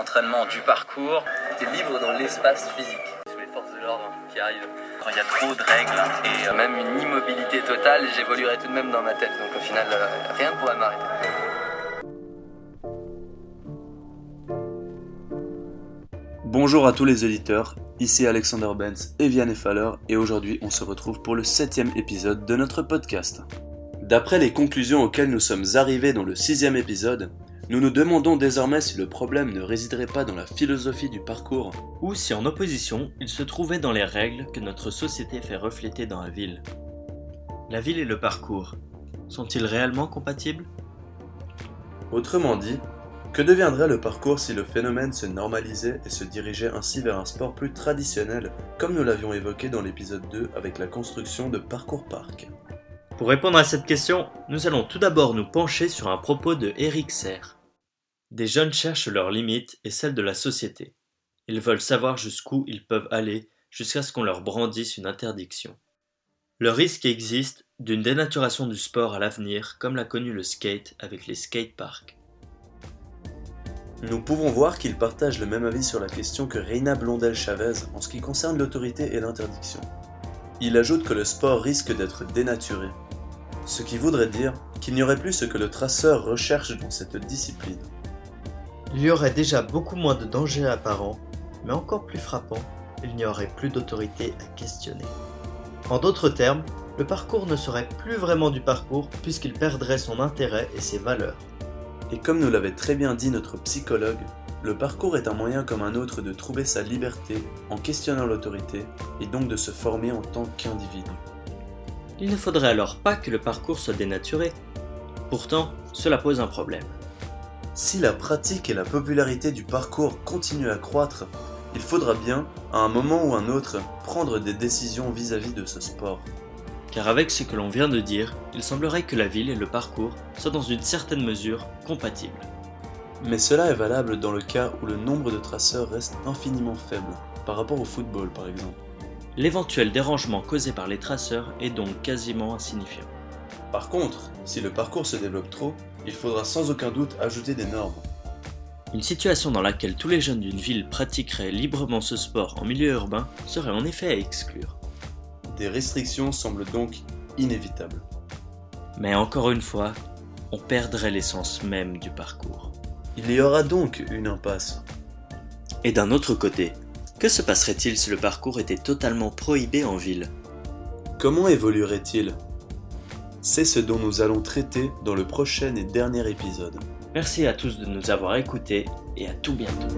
Du parcours. T'es libre dans l'espace physique, sous les forces de l'ordre qui arrivent. Quand il y a trop de règles et euh, même une immobilité totale, j'évoluerai tout de même dans ma tête. Donc au final, euh, rien ne pourra m'arrêter. Bonjour à tous les auditeurs, ici Alexander Benz et Vianney Faller et aujourd'hui on se retrouve pour le septième épisode de notre podcast. D'après les conclusions auxquelles nous sommes arrivés dans le sixième épisode, nous nous demandons désormais si le problème ne résiderait pas dans la philosophie du parcours, ou si en opposition il se trouvait dans les règles que notre société fait refléter dans la ville. La ville et le parcours, sont-ils réellement compatibles? Autrement dit, que deviendrait le parcours si le phénomène se normalisait et se dirigeait ainsi vers un sport plus traditionnel, comme nous l'avions évoqué dans l'épisode 2 avec la construction de Parcours Parc Pour répondre à cette question, nous allons tout d'abord nous pencher sur un propos de Eric Serre. Des jeunes cherchent leurs limites et celles de la société. Ils veulent savoir jusqu'où ils peuvent aller jusqu'à ce qu'on leur brandisse une interdiction. Le risque existe d'une dénaturation du sport à l'avenir comme l'a connu le skate avec les skateparks. Nous pouvons voir qu'il partage le même avis sur la question que Reina Blondel-Chavez en ce qui concerne l'autorité et l'interdiction. Il ajoute que le sport risque d'être dénaturé, ce qui voudrait dire qu'il n'y aurait plus ce que le traceur recherche dans cette discipline. Il y aurait déjà beaucoup moins de dangers apparents, mais encore plus frappant, il n'y aurait plus d'autorité à questionner. En d'autres termes, le parcours ne serait plus vraiment du parcours puisqu'il perdrait son intérêt et ses valeurs. Et comme nous l'avait très bien dit notre psychologue, le parcours est un moyen comme un autre de trouver sa liberté en questionnant l'autorité et donc de se former en tant qu'individu. Il ne faudrait alors pas que le parcours soit dénaturé. Pourtant, cela pose un problème. Si la pratique et la popularité du parcours continuent à croître, il faudra bien, à un moment ou un autre, prendre des décisions vis-à-vis de ce sport. Car avec ce que l'on vient de dire, il semblerait que la ville et le parcours soient dans une certaine mesure compatibles. Mais cela est valable dans le cas où le nombre de traceurs reste infiniment faible, par rapport au football par exemple. L'éventuel dérangement causé par les traceurs est donc quasiment insignifiant. Par contre, si le parcours se développe trop, il faudra sans aucun doute ajouter des normes. Une situation dans laquelle tous les jeunes d'une ville pratiqueraient librement ce sport en milieu urbain serait en effet à exclure. Des restrictions semblent donc inévitables. Mais encore une fois, on perdrait l'essence même du parcours. Il y aura donc une impasse. Et d'un autre côté, que se passerait-il si le parcours était totalement prohibé en ville? Comment évoluerait-il? C'est ce dont nous allons traiter dans le prochain et dernier épisode. Merci à tous de nous avoir écoutés et à tout bientôt.